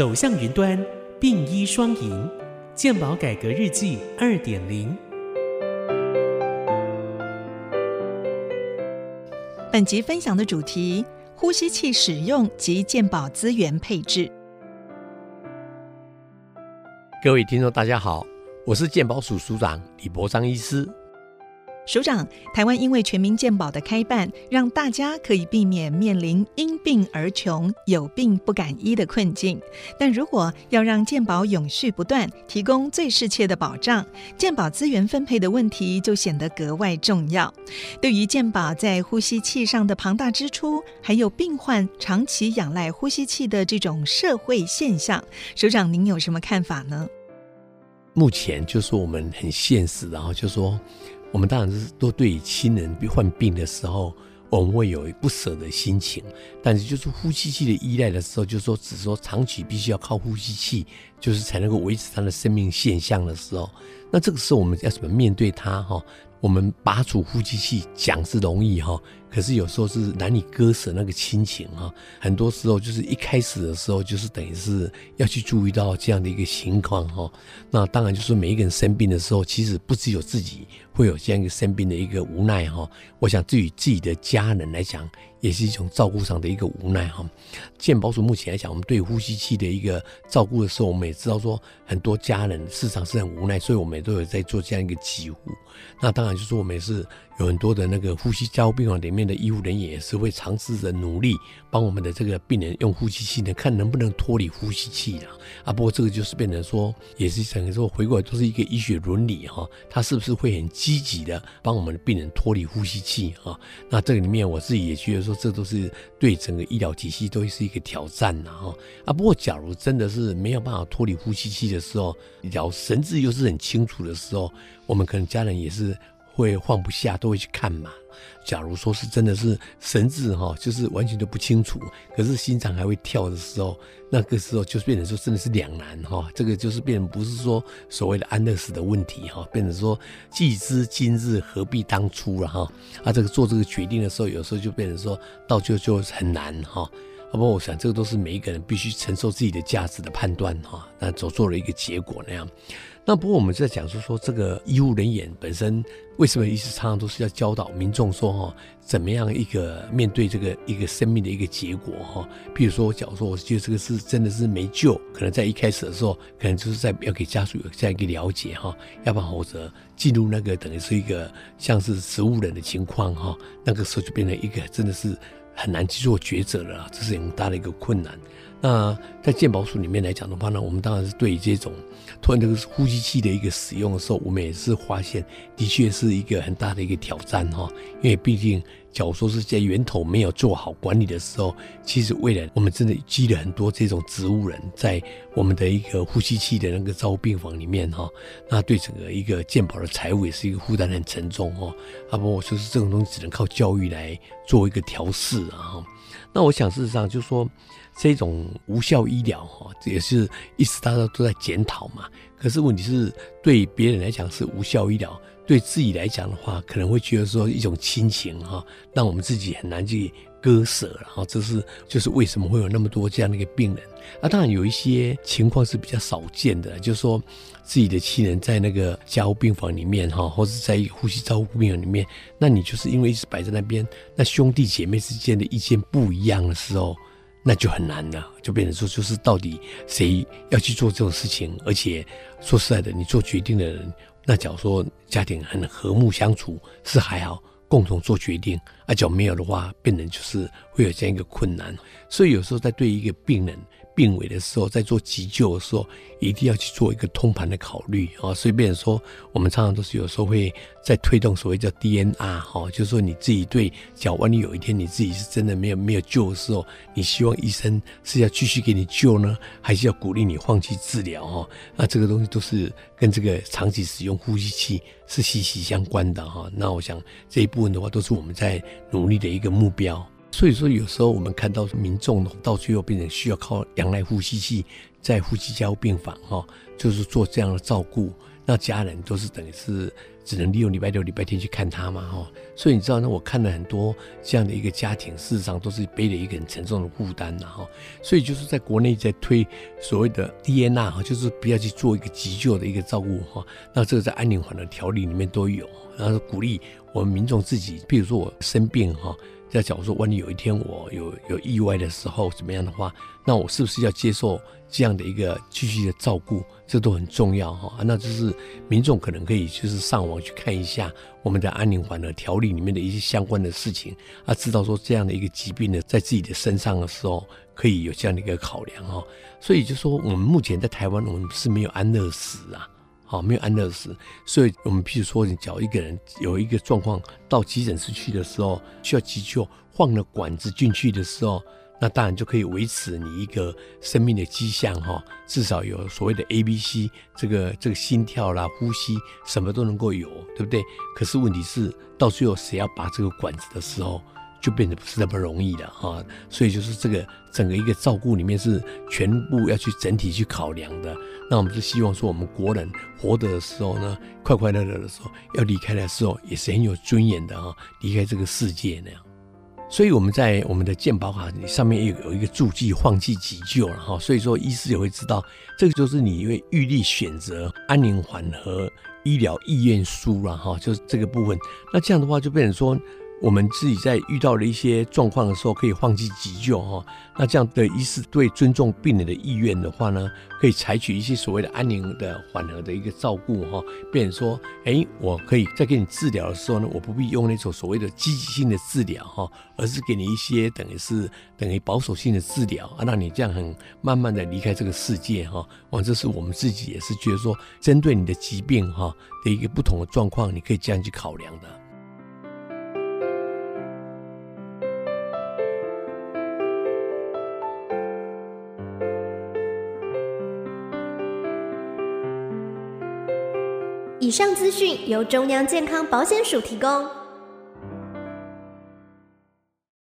走向云端，并医双赢，健保改革日记二点零。本集分享的主题：呼吸器使用及健保资源配置。各位听众，大家好，我是健保署署长李博章医师。首长，台湾因为全民健保的开办，让大家可以避免面临因病而穷、有病不敢医的困境。但如果要让健保永续不断，提供最适切的保障，健保资源分配的问题就显得格外重要。对于健保在呼吸器上的庞大支出，还有病患长期仰赖呼吸器的这种社会现象，首长您有什么看法呢？目前就是我们很现实，然后就说。我们当然是都对亲人患病的时候，我们会有不舍的心情。但是就是呼吸器的依赖的时候，就是说只说长期必须要靠呼吸器，就是才能够维持他的生命现象的时候，那这个时候我们要怎么面对他？哈，我们拔除呼吸器讲是容易哈。可是有时候是难以割舍那个亲情哈，很多时候就是一开始的时候就是等于是要去注意到这样的一个情况哈。那当然就是每一个人生病的时候，其实不只有自己会有这样一个生病的一个无奈哈。我想对于自己的家人来讲，也是一种照顾上的一个无奈哈。健保署目前来讲，我们对呼吸器的一个照顾的时候，我们也知道说很多家人市场是很无奈，所以我们也都有在做这样一个急护。那当然就是我们也是。有很多的那个呼吸加护病房里面的医护人员也是会尝试着努力帮我们的这个病人用呼吸器呢，看能不能脱离呼吸器啊。啊，不过这个就是变成说，也是整个说回过来都是一个医学伦理哈，他是不是会很积极的帮我们的病人脱离呼吸器啊？那这个里面我自己也觉得说，这都是对整个医疗体系都是一个挑战呐哈。啊，不过假如真的是没有办法脱离呼吸器的时候，了神志又是很清楚的时候，我们可能家人也是。会放不下，都会去看嘛。假如说是真的是神志哈，就是完全都不清楚，可是心脏还会跳的时候，那个时候就变成说真的是两难哈。这个就是变成不是说所谓的安乐死的问题哈，变成说既知今日何必当初了哈。啊，这个做这个决定的时候，有时候就变成说到就就很难哈。不过我想这个都是每一个人必须承受自己的价值的判断哈。那走做了一个结果那样。那不过我们在讲说说这个医务人员本身为什么一直常常都是要教导民众说哈，怎么样一个面对这个一个生命的一个结果哈？比如说，假如说我觉得这个是真的是没救，可能在一开始的时候，可能就是在要给家属有这样一个了解哈，要不然或者进入那个等于是一个像是植物人的情况哈，那个时候就变成一个真的是很难去做抉择了，这是很大的一个困难。那在健保署里面来讲的话呢，我们当然是对这种突然这个呼吸器的一个使用的时候，我们也是发现的确是一个很大的一个挑战哈。因为毕竟，假如说是在源头没有做好管理的时候，其实未来我们真的积了很多这种植物人在我们的一个呼吸器的那个照护病房里面哈。那对整个一个健保的财务也是一个负担很沉重哈。啊不，就是这种东西只能靠教育来做一个调试啊。那我想事实上就是说。这种无效医疗哈，也是一直大家都在检讨嘛。可是问题是，对别人来讲是无效医疗，对自己来讲的话，可能会觉得说一种亲情哈，让我们自己很难去割舍然后。这是就是为什么会有那么多这样的一个病人。那，当然有一些情况是比较少见的，就是说自己的亲人在那个加护病房里面哈，或者在呼吸照护病房里面，那你就是因为一直摆在那边，那兄弟姐妹之间的意见不一样的时候。那就很难了，就变成说，就是到底谁要去做这种事情？而且说实在的，你做决定的人，那假如说家庭很和睦相处是还好，共同做决定；啊，假如没有的话，变成就是会有这样一个困难。所以有时候在对一个病人。病危的时候，在做急救的时候，一定要去做一个通盘的考虑啊。所以，变说，我们常常都是有时候会在推动所谓叫 DNR 哈，就是说你自己对，假如万一有一天你自己是真的没有没有救的时候，你希望医生是要继续给你救呢，还是要鼓励你放弃治疗哈？那这个东西都是跟这个长期使用呼吸器是息息相关的哈。那我想这一部分的话，都是我们在努力的一个目标。所以说，有时候我们看到民众到最后变成需要靠仰赖呼吸器，在呼吸加护病房哈，就是做这样的照顾，那家人都是等于是。只能利用礼拜六、礼拜天去看他嘛，哈。所以你知道那，我看了很多这样的一个家庭，事实上都是背了一个很沉重的负担的哈。所以就是在国内在推所谓的 DNR 哈，就是不要去做一个急救的一个照顾哈。那这个在安宁缓的条例里面都有，然后鼓励我们民众自己，比如说我生病哈。在假如说，万一有一天我有有意外的时候，怎么样的话，那我是不是要接受这样的一个继续的照顾？这都很重要哈。那就是民众可能可以就是上网去看一下我们的安宁缓的条例里面的一些相关的事情，啊，知道说这样的一个疾病呢，在自己的身上的时候，可以有这样的一个考量哈。所以就说，我们目前在台湾，我们是没有安乐死啊。好，没有安乐死，所以我们譬如说，你找一个人有一个状况到急诊室去的时候，需要急救，放了管子进去的时候，那当然就可以维持你一个生命的迹象哈，至少有所谓的 A、B、C，这个这个心跳啦、呼吸什么都能够有，对不对？可是问题是，到最后谁要拔这个管子的时候？就变得不是那么容易了哈，所以就是这个整个一个照顾里面是全部要去整体去考量的。那我们是希望说，我们国人活着的时候呢，快快乐乐的时候，要离开的时候也是很有尊严的哈，离开这个世界那样。所以我们在我们的健保卡上面有有一个注记，放弃急救了哈。所以说医师也会知道，这个就是你因为预立选择安宁缓和医疗意愿书了哈，就是这个部分。那这样的话就变成说。我们自己在遇到了一些状况的时候，可以放弃急救哈。那这样的医师对尊重病人的意愿的话呢，可以采取一些所谓的安宁的缓和的一个照顾哈。变成说，哎，我可以在给你治疗的时候呢，我不必用那种所谓的积极性的治疗哈，而是给你一些等于是等于保守性的治疗啊，让你这样很慢慢的离开这个世界哈。哇，这是我们自己也是觉得说，针对你的疾病哈的一个不同的状况，你可以这样去考量的。以上资讯由中央健康保险署提供。